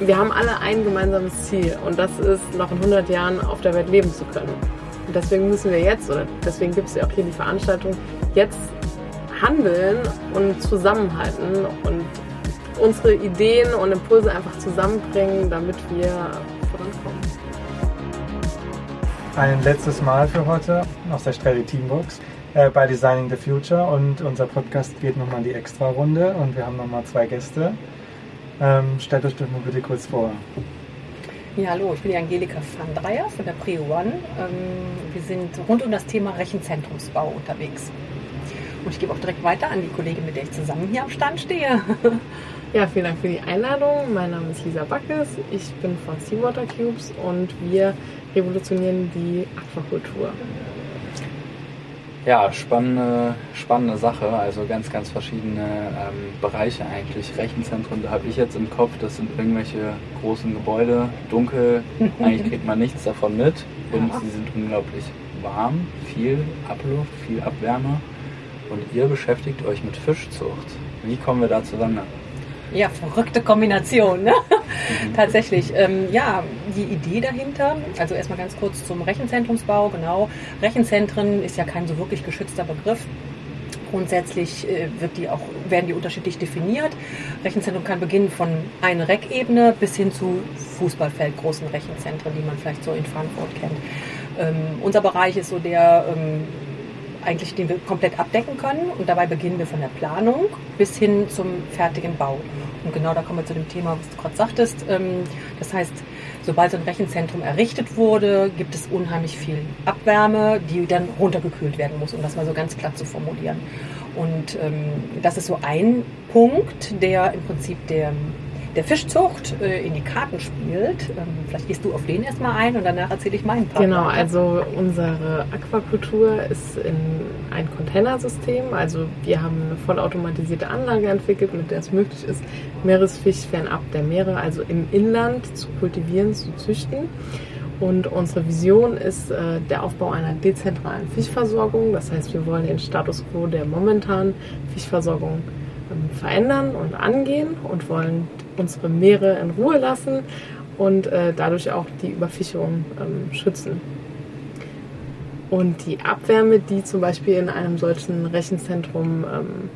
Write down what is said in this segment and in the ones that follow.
wir haben alle ein gemeinsames Ziel und das ist, noch in 100 Jahren auf der Welt leben zu können. Und deswegen müssen wir jetzt, oder deswegen gibt es ja auch hier die Veranstaltung, jetzt handeln und zusammenhalten und unsere Ideen und Impulse einfach zusammenbringen, damit wir vorankommen. Ein letztes Mal für heute aus der Stelle Teambox äh, bei Designing the Future und unser Podcast geht nochmal in die Extra-Runde und wir haben nochmal zwei Gäste. Ähm, stellt euch doch mal bitte kurz vor. Ja, hallo, ich bin die Angelika van Dreyer von der Prio One. Ähm, wir sind rund um das Thema Rechenzentrumsbau unterwegs. Und ich gebe auch direkt weiter an die Kollegin, mit der ich zusammen hier am Stand stehe. Ja, vielen Dank für die Einladung. Mein Name ist Lisa Backes. Ich bin von Seawater Cubes und wir revolutionieren die Aquakultur. Ja, spannende, spannende Sache. Also ganz, ganz verschiedene ähm, Bereiche eigentlich. Rechenzentren, da habe ich jetzt im Kopf, das sind irgendwelche großen Gebäude, dunkel. eigentlich kriegt man nichts davon mit. Und sie sind unglaublich warm, viel Abluft, viel Abwärme. Und ihr beschäftigt euch mit Fischzucht. Wie kommen wir da zusammen? Ja, verrückte Kombination. Ne? Tatsächlich. Ähm, ja, die Idee dahinter, also erstmal ganz kurz zum Rechenzentrumsbau, genau. Rechenzentren ist ja kein so wirklich geschützter Begriff. Grundsätzlich äh, wird die auch, werden die unterschiedlich definiert. Rechenzentrum kann beginnen von einer Reckebene bis hin zu Fußballfeldgroßen Rechenzentren, die man vielleicht so in Frankfurt kennt. Ähm, unser Bereich ist so der ähm, eigentlich, den wir komplett abdecken können. Und dabei beginnen wir von der Planung bis hin zum fertigen Bau. Und genau da kommen wir zu dem Thema, was du gerade sagtest. Ähm, das heißt, sobald so ein Rechenzentrum errichtet wurde, gibt es unheimlich viel Abwärme, die dann runtergekühlt werden muss, um das mal so ganz platt zu formulieren. Und ähm, das ist so ein Punkt, der im Prinzip der der Fischzucht äh, in die Karten spielt. Ähm, vielleicht gehst du auf den erstmal ein und danach erzähle ich meinen Part. Genau, also unsere Aquakultur ist in ein Containersystem. Also wir haben eine vollautomatisierte Anlage entwickelt, mit der es möglich ist, Meeresfisch fernab der Meere, also im Inland zu kultivieren, zu züchten. Und unsere Vision ist äh, der Aufbau einer dezentralen Fischversorgung. Das heißt, wir wollen den Status quo der momentanen Fischversorgung ähm, verändern und angehen und wollen unsere Meere in Ruhe lassen und äh, dadurch auch die Überfischung ähm, schützen. Und die Abwärme, die zum Beispiel in einem solchen Rechenzentrum ähm,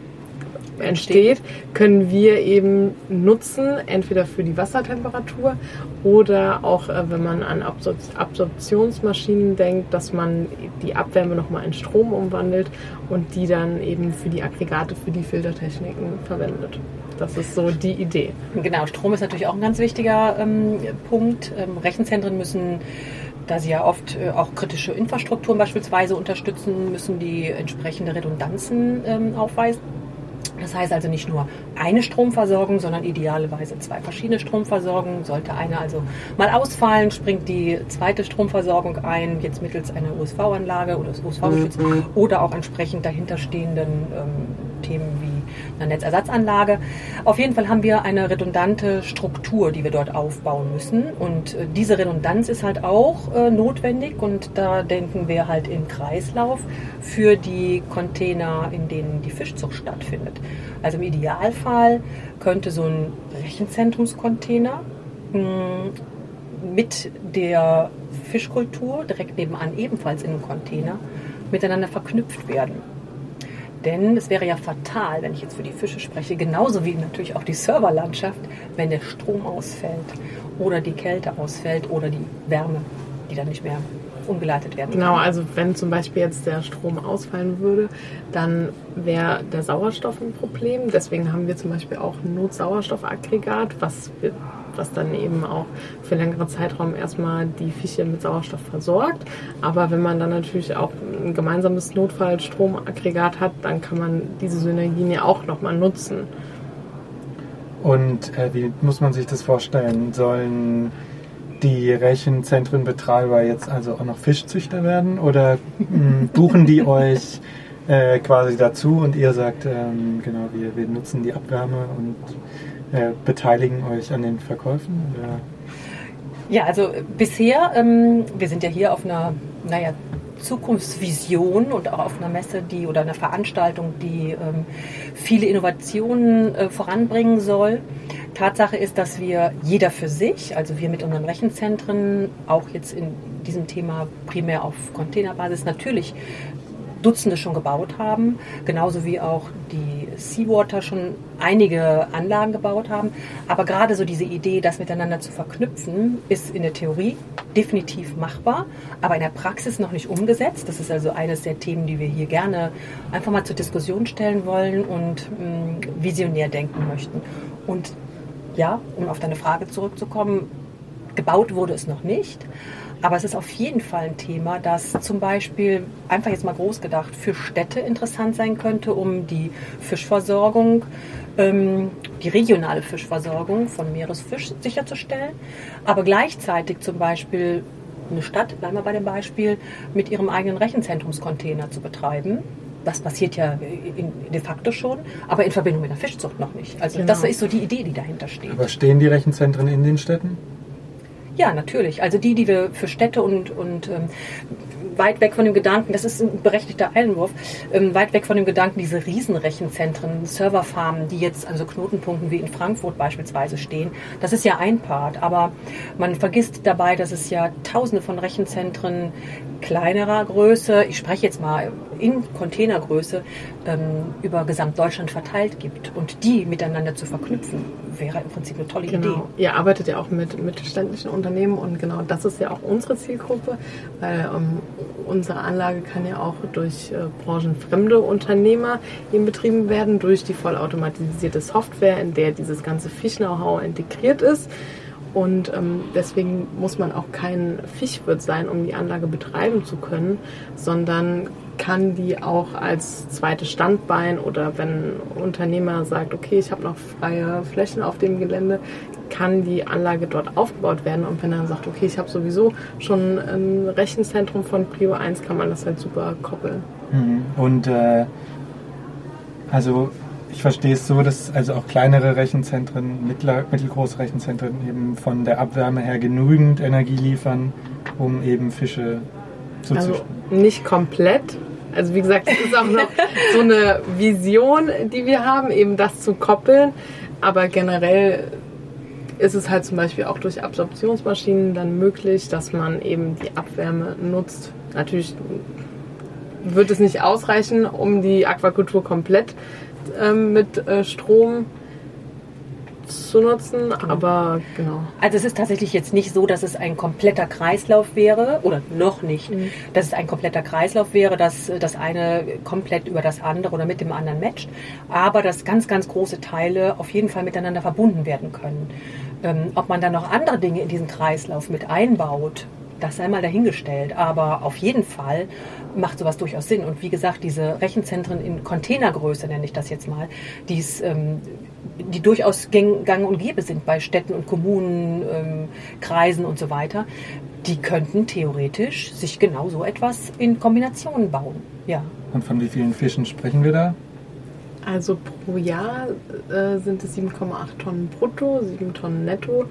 entsteht, können wir eben nutzen, entweder für die Wassertemperatur oder auch, äh, wenn man an Absor Absorptionsmaschinen denkt, dass man die Abwärme nochmal in Strom umwandelt und die dann eben für die Aggregate, für die Filtertechniken verwendet. Das ist so die Idee. Genau, Strom ist natürlich auch ein ganz wichtiger ähm, Punkt. Ähm, Rechenzentren müssen da sie ja oft äh, auch kritische Infrastrukturen beispielsweise unterstützen, müssen die entsprechende Redundanzen ähm, aufweisen. Das heißt also nicht nur eine Stromversorgung, sondern idealerweise zwei verschiedene Stromversorgungen. Sollte eine also mal ausfallen, springt die zweite Stromversorgung ein, jetzt mittels einer USV-Anlage oder USV-geschützt mhm. oder auch entsprechend dahinterstehenden ähm, Themen wie einer Netzersatzanlage. Auf jeden Fall haben wir eine redundante Struktur, die wir dort aufbauen müssen. Und äh, diese Redundanz ist halt auch äh, notwendig und da denken wir halt im Kreislauf für die Container, in denen die Fischzucht stattfindet. Also im Idealfall könnte so ein Rechenzentrumscontainer hm, mit der Fischkultur direkt nebenan ebenfalls in einem Container miteinander verknüpft werden. Denn es wäre ja fatal, wenn ich jetzt für die Fische spreche, genauso wie natürlich auch die Serverlandschaft, wenn der Strom ausfällt oder die Kälte ausfällt oder die Wärme, die dann nicht mehr umgeleitet werden genau, kann. Genau, also wenn zum Beispiel jetzt der Strom ausfallen würde, dann wäre der Sauerstoff ein Problem. Deswegen haben wir zum Beispiel auch ein Notsauerstoffaggregat, was wir was dann eben auch für längere Zeitraum erstmal die Fische mit Sauerstoff versorgt. Aber wenn man dann natürlich auch ein gemeinsames Notfallstromaggregat hat, dann kann man diese Synergien ja auch nochmal nutzen. Und äh, wie muss man sich das vorstellen? Sollen die Rechenzentrenbetreiber jetzt also auch noch Fischzüchter werden oder mh, hm, buchen die euch äh, quasi dazu und ihr sagt, ähm, genau, wir, wir nutzen die Abwärme und äh, beteiligen euch an den Verkäufen? Oder? Ja, also bisher, ähm, wir sind ja hier auf einer, naja, Zukunftsvision und auch auf einer Messe, die oder einer Veranstaltung, die ähm, viele Innovationen äh, voranbringen soll. Tatsache ist, dass wir jeder für sich, also wir mit unseren Rechenzentren, auch jetzt in diesem Thema primär auf Containerbasis, natürlich Dutzende schon gebaut haben, genauso wie auch die Seawater schon einige Anlagen gebaut haben. Aber gerade so diese Idee, das miteinander zu verknüpfen, ist in der Theorie definitiv machbar, aber in der Praxis noch nicht umgesetzt. Das ist also eines der Themen, die wir hier gerne einfach mal zur Diskussion stellen wollen und mm, visionär denken möchten. Und ja, um auf deine Frage zurückzukommen, gebaut wurde es noch nicht. Aber es ist auf jeden Fall ein Thema, das zum Beispiel, einfach jetzt mal groß gedacht, für Städte interessant sein könnte, um die Fischversorgung, ähm, die regionale Fischversorgung von Meeresfisch sicherzustellen. Aber gleichzeitig zum Beispiel eine Stadt, bleiben wir bei dem Beispiel, mit ihrem eigenen Rechenzentrumscontainer zu betreiben. Das passiert ja in, de facto schon, aber in Verbindung mit der Fischzucht noch nicht. Also genau. das ist so die Idee, die dahinter steht. Aber stehen die Rechenzentren in den Städten? Ja, natürlich. Also die, die wir für Städte und, und ähm, weit weg von dem Gedanken, das ist ein berechtigter Einwurf, ähm, weit weg von dem Gedanken, diese Riesenrechenzentren, Serverfarmen, die jetzt an so Knotenpunkten wie in Frankfurt beispielsweise stehen, das ist ja ein Part. Aber man vergisst dabei, dass es ja tausende von Rechenzentren kleinerer Größe, ich spreche jetzt mal in Containergröße, ähm, über Gesamtdeutschland verteilt gibt. Und die miteinander zu verknüpfen, wäre im Prinzip eine tolle genau. Idee. Ihr arbeitet ja auch mit mittelständischen Unternehmen und genau das ist ja auch unsere Zielgruppe, weil ähm, unsere Anlage kann ja auch durch äh, branchenfremde Unternehmer eben betrieben werden, durch die vollautomatisierte Software, in der dieses ganze Fisch-Know-how integriert ist. Und ähm, deswegen muss man auch kein Fischwirt sein, um die Anlage betreiben zu können, sondern kann die auch als zweites Standbein oder wenn ein Unternehmer sagt, okay, ich habe noch freie Flächen auf dem Gelände, kann die Anlage dort aufgebaut werden. Und wenn er dann sagt, okay, ich habe sowieso schon ein Rechenzentrum von Prio 1, kann man das halt super koppeln. Mhm. Und äh, also ich verstehe es so, dass also auch kleinere Rechenzentren, mittler, mittelgroße Rechenzentren eben von der Abwärme her genügend Energie liefern, um eben Fische zu also züchten. Nicht komplett. Also wie gesagt, es ist auch noch so eine Vision, die wir haben, eben das zu koppeln. Aber generell ist es halt zum Beispiel auch durch Absorptionsmaschinen dann möglich, dass man eben die Abwärme nutzt. Natürlich wird es nicht ausreichen, um die Aquakultur komplett ähm, mit äh, Strom zu nutzen, genau. aber genau. Also es ist tatsächlich jetzt nicht so, dass es ein kompletter Kreislauf wäre oder noch nicht, mhm. dass es ein kompletter Kreislauf wäre, dass das eine komplett über das andere oder mit dem anderen matcht, aber dass ganz, ganz große Teile auf jeden Fall miteinander verbunden werden können. Ähm, ob man dann noch andere Dinge in diesen Kreislauf mit einbaut, das sei mal dahingestellt. Aber auf jeden Fall macht sowas durchaus Sinn. Und wie gesagt, diese Rechenzentren in Containergröße, nenne ich das jetzt mal, die's, ähm, die durchaus gang und gäbe sind bei Städten und Kommunen, ähm, Kreisen und so weiter, die könnten theoretisch sich genau so etwas in Kombination bauen. Ja. Und von wie vielen Fischen sprechen wir da? Also pro Jahr äh, sind es 7,8 Tonnen brutto, 7 Tonnen netto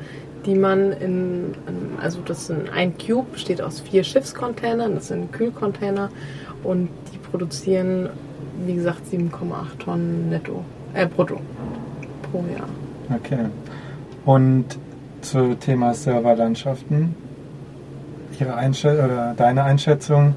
die man in, also das sind ein Cube, besteht aus vier Schiffscontainern, das sind Kühlcontainer und die produzieren, wie gesagt, 7,8 Tonnen netto, äh, brutto pro Jahr. Okay. Und zu Thema Serverlandschaften, Ihre Einschätzung oder deine Einschätzung,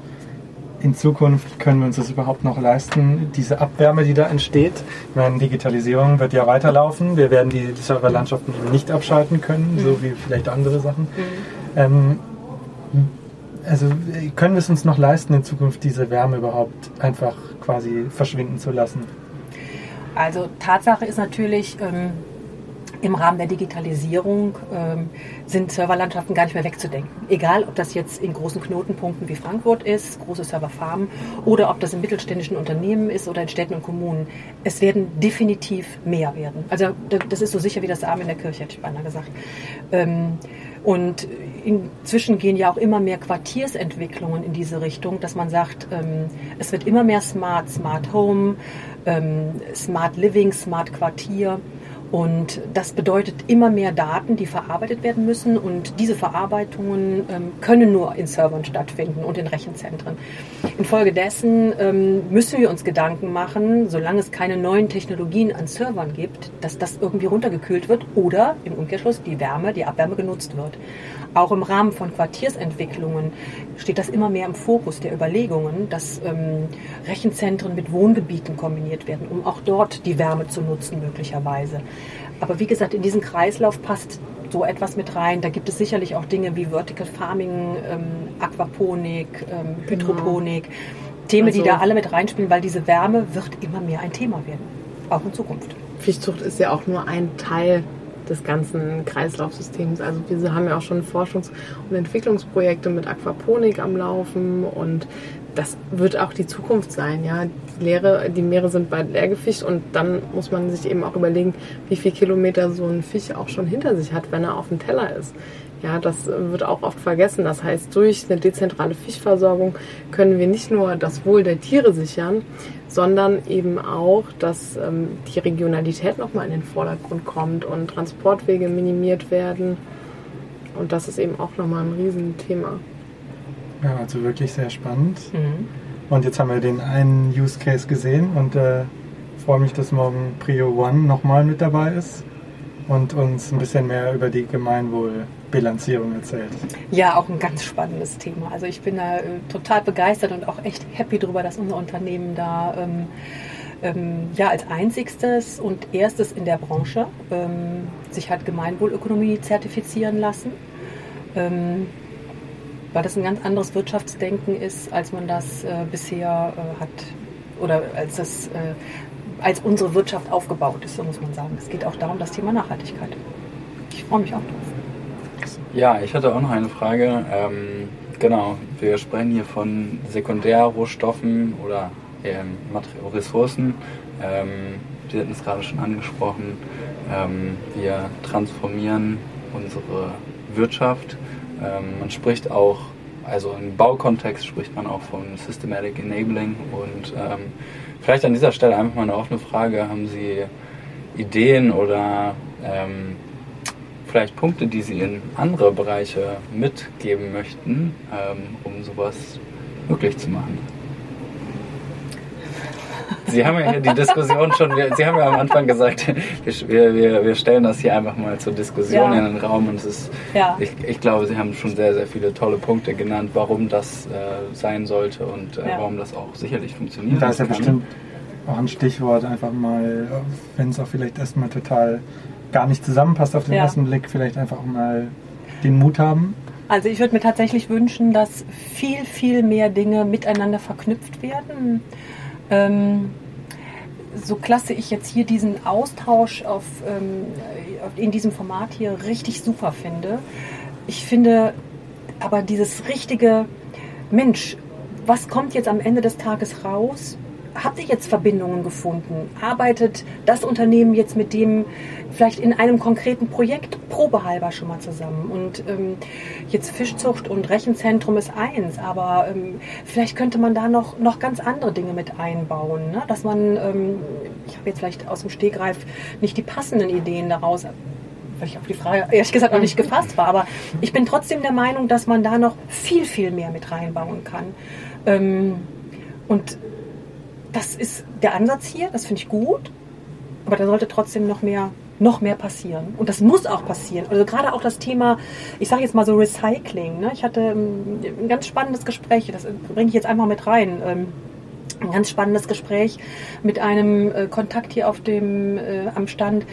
in Zukunft können wir uns das überhaupt noch leisten, diese Abwärme, die da entsteht. Ich meine, Digitalisierung wird ja weiterlaufen. Wir werden die Serverlandschaften eben nicht abschalten können, mhm. so wie vielleicht andere Sachen. Mhm. Ähm, also können wir es uns noch leisten, in Zukunft diese Wärme überhaupt einfach quasi verschwinden zu lassen? Also Tatsache ist natürlich, ähm, im Rahmen der Digitalisierung ähm, sind Serverlandschaften gar nicht mehr wegzudenken. Egal, ob das jetzt in großen Knotenpunkten wie Frankfurt ist, große Serverfarmen, oder ob das in mittelständischen Unternehmen ist oder in Städten und Kommunen. Es werden definitiv mehr werden. Also das ist so sicher wie das Arm in der Kirche, hätte ich beinahe gesagt. Ähm, und inzwischen gehen ja auch immer mehr Quartiersentwicklungen in diese Richtung, dass man sagt, ähm, es wird immer mehr Smart, Smart Home, ähm, Smart Living, Smart Quartier. Und das bedeutet immer mehr Daten, die verarbeitet werden müssen. Und diese Verarbeitungen ähm, können nur in Servern stattfinden und in Rechenzentren. Infolgedessen ähm, müssen wir uns Gedanken machen, solange es keine neuen Technologien an Servern gibt, dass das irgendwie runtergekühlt wird oder im Umkehrschluss die Wärme, die Abwärme genutzt wird. Auch im Rahmen von Quartiersentwicklungen steht das immer mehr im Fokus der Überlegungen, dass ähm, Rechenzentren mit Wohngebieten kombiniert werden, um auch dort die Wärme zu nutzen möglicherweise. Aber wie gesagt, in diesen Kreislauf passt so etwas mit rein. Da gibt es sicherlich auch Dinge wie Vertical Farming, ähm, Aquaponik, ähm, genau. Hydroponik, genau. Themen, also, die da alle mit reinspielen, weil diese Wärme wird immer mehr ein Thema werden, auch in Zukunft. Fischzucht ist ja auch nur ein Teil des ganzen Kreislaufsystems. Also wir haben ja auch schon Forschungs- und Entwicklungsprojekte mit Aquaponik am Laufen und das wird auch die Zukunft sein. Ja, die, Leere, die Meere sind bald leer gefischt und dann muss man sich eben auch überlegen, wie viele Kilometer so ein Fisch auch schon hinter sich hat, wenn er auf dem Teller ist. Ja, das wird auch oft vergessen. Das heißt, durch eine dezentrale Fischversorgung können wir nicht nur das Wohl der Tiere sichern, sondern eben auch, dass ähm, die Regionalität nochmal in den Vordergrund kommt und Transportwege minimiert werden. Und das ist eben auch nochmal ein Riesenthema. Ja, also wirklich sehr spannend. Mhm. Und jetzt haben wir den einen Use Case gesehen und äh, freue mich, dass morgen Prio One nochmal mit dabei ist und uns ein bisschen mehr über die Gemeinwohlbilanzierung erzählt. Ja, auch ein ganz spannendes Thema. Also ich bin da äh, total begeistert und auch echt happy darüber, dass unser Unternehmen da ähm, ähm, ja als einzigstes und erstes in der Branche ähm, sich hat Gemeinwohlökonomie zertifizieren lassen. Ähm, weil das ein ganz anderes Wirtschaftsdenken ist, als man das äh, bisher äh, hat oder als das äh, als unsere Wirtschaft aufgebaut ist, so muss man sagen. Es geht auch darum, das Thema Nachhaltigkeit. Ich freue mich auch drauf. Ja, ich hatte auch noch eine Frage. Ähm, genau, wir sprechen hier von Sekundärrohstoffen oder ähm, Ressourcen. Ähm, Sie hatten es gerade schon angesprochen. Ähm, wir transformieren unsere Wirtschaft. Ähm, man spricht auch, also im Baukontext spricht man auch von Systematic Enabling und ähm, Vielleicht an dieser Stelle einfach mal eine offene Frage. Haben Sie Ideen oder ähm, vielleicht Punkte, die Sie in andere Bereiche mitgeben möchten, ähm, um sowas möglich zu machen? Sie haben ja hier die Diskussion schon, Sie haben ja am Anfang gesagt, wir, wir, wir stellen das hier einfach mal zur Diskussion ja. in den Raum und es ist, ja. ich, ich glaube, Sie haben schon sehr, sehr viele tolle Punkte genannt, warum das äh, sein sollte und äh, ja. warum das auch sicherlich funktioniert. Da ist ja kann. bestimmt auch ein Stichwort, einfach mal, wenn es auch vielleicht erstmal total gar nicht zusammenpasst auf den ersten Blick, vielleicht einfach mal den Mut haben. Also ich würde mir tatsächlich wünschen, dass viel, viel mehr Dinge miteinander verknüpft werden. Ähm, so klasse ich jetzt hier diesen Austausch auf, ähm, in diesem Format hier richtig super finde. Ich finde aber dieses richtige Mensch, was kommt jetzt am Ende des Tages raus? Habt ihr jetzt Verbindungen gefunden? Arbeitet das Unternehmen jetzt mit dem vielleicht in einem konkreten Projekt probehalber schon mal zusammen? Und ähm, jetzt Fischzucht und Rechenzentrum ist eins, aber ähm, vielleicht könnte man da noch, noch ganz andere Dinge mit einbauen, ne? dass man, ähm, ich habe jetzt vielleicht aus dem Stegreif nicht die passenden Ideen daraus, weil ich auf die Frage ehrlich gesagt noch nicht gefasst war, aber ich bin trotzdem der Meinung, dass man da noch viel, viel mehr mit reinbauen kann. Ähm, und das ist der Ansatz hier, das finde ich gut, aber da sollte trotzdem noch mehr noch mehr passieren. Und das muss auch passieren. Also gerade auch das Thema, ich sage jetzt mal so Recycling. Ne? Ich hatte ähm, ein ganz spannendes Gespräch, das bringe ich jetzt einfach mit rein. Ähm, ein ganz spannendes Gespräch mit einem äh, Kontakt hier auf dem, äh, am Stand,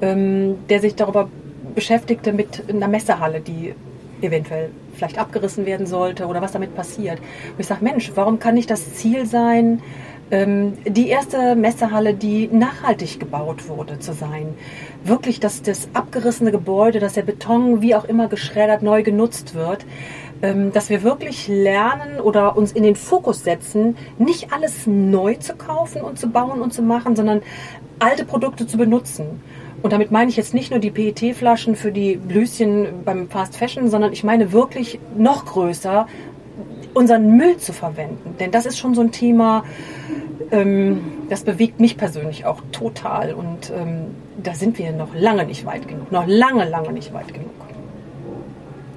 ähm, der sich darüber beschäftigte mit einer Messehalle, die eventuell vielleicht abgerissen werden sollte oder was damit passiert. Und ich sage, Mensch, warum kann nicht das Ziel sein, die erste Messehalle, die nachhaltig gebaut wurde, zu sein. Wirklich, dass das abgerissene Gebäude, dass der Beton wie auch immer geschreddert neu genutzt wird, ähm, dass wir wirklich lernen oder uns in den Fokus setzen, nicht alles neu zu kaufen und zu bauen und zu machen, sondern alte Produkte zu benutzen. Und damit meine ich jetzt nicht nur die PET-Flaschen für die Blüschen beim Fast Fashion, sondern ich meine wirklich noch größer, unseren Müll zu verwenden. Denn das ist schon so ein Thema, ähm, das bewegt mich persönlich auch total und ähm, da sind wir noch lange nicht weit genug, noch lange, lange nicht weit genug.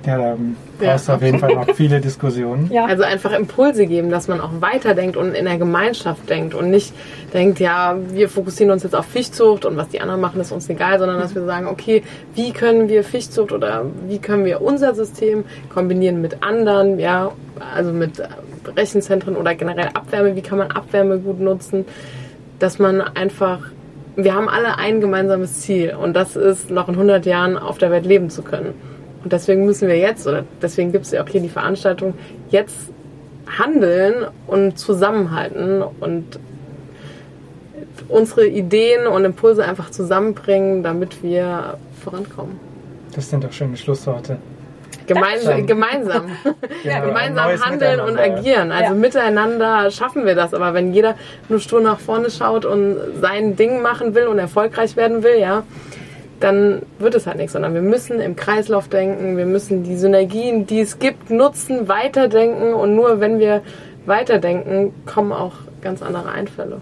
Ja, da brauchst du auf jeden Fall noch viele Diskussionen. Ja. Also einfach Impulse geben, dass man auch weiterdenkt und in der Gemeinschaft denkt und nicht denkt, ja, wir fokussieren uns jetzt auf Fischzucht und was die anderen machen, ist uns egal, sondern dass wir sagen, okay, wie können wir Fischzucht oder wie können wir unser System kombinieren mit anderen, ja, also mit Rechenzentren oder generell Abwärme, wie kann man Abwärme gut nutzen, dass man einfach, wir haben alle ein gemeinsames Ziel und das ist, noch in 100 Jahren auf der Welt leben zu können. Und deswegen müssen wir jetzt, oder deswegen gibt es ja auch hier die Veranstaltung, jetzt handeln und zusammenhalten und unsere Ideen und Impulse einfach zusammenbringen, damit wir vorankommen. Das sind doch schöne Schlussworte. Gemeins Dankeschön. gemeinsam. Genau, ein gemeinsam handeln und agieren. Also Ja. miteinander schaffen wir das. Aber wenn jeder nur stur nach vorne schaut und sein Ding machen will und erfolgreich werden will, ja, dann wird es halt nichts. Sondern wir müssen im Kreislauf denken, wir müssen die Synergien, die es gibt, nutzen, weiterdenken. Und nur wenn wir weiterdenken, kommen auch ganz andere Einfälle.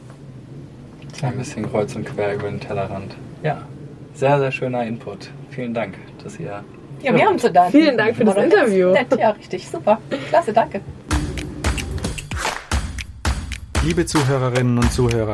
Ein bisschen kreuz und quer über den Tellerrand. Ja, sehr, sehr schöner Input. Vielen Dank, dass ihr Ja, wir haben zu danken. Vielen Dank für das Interview. Nett, ja, richtig, super. Klasse, danke. Liebe Zuhörerinnen und Zuhörer,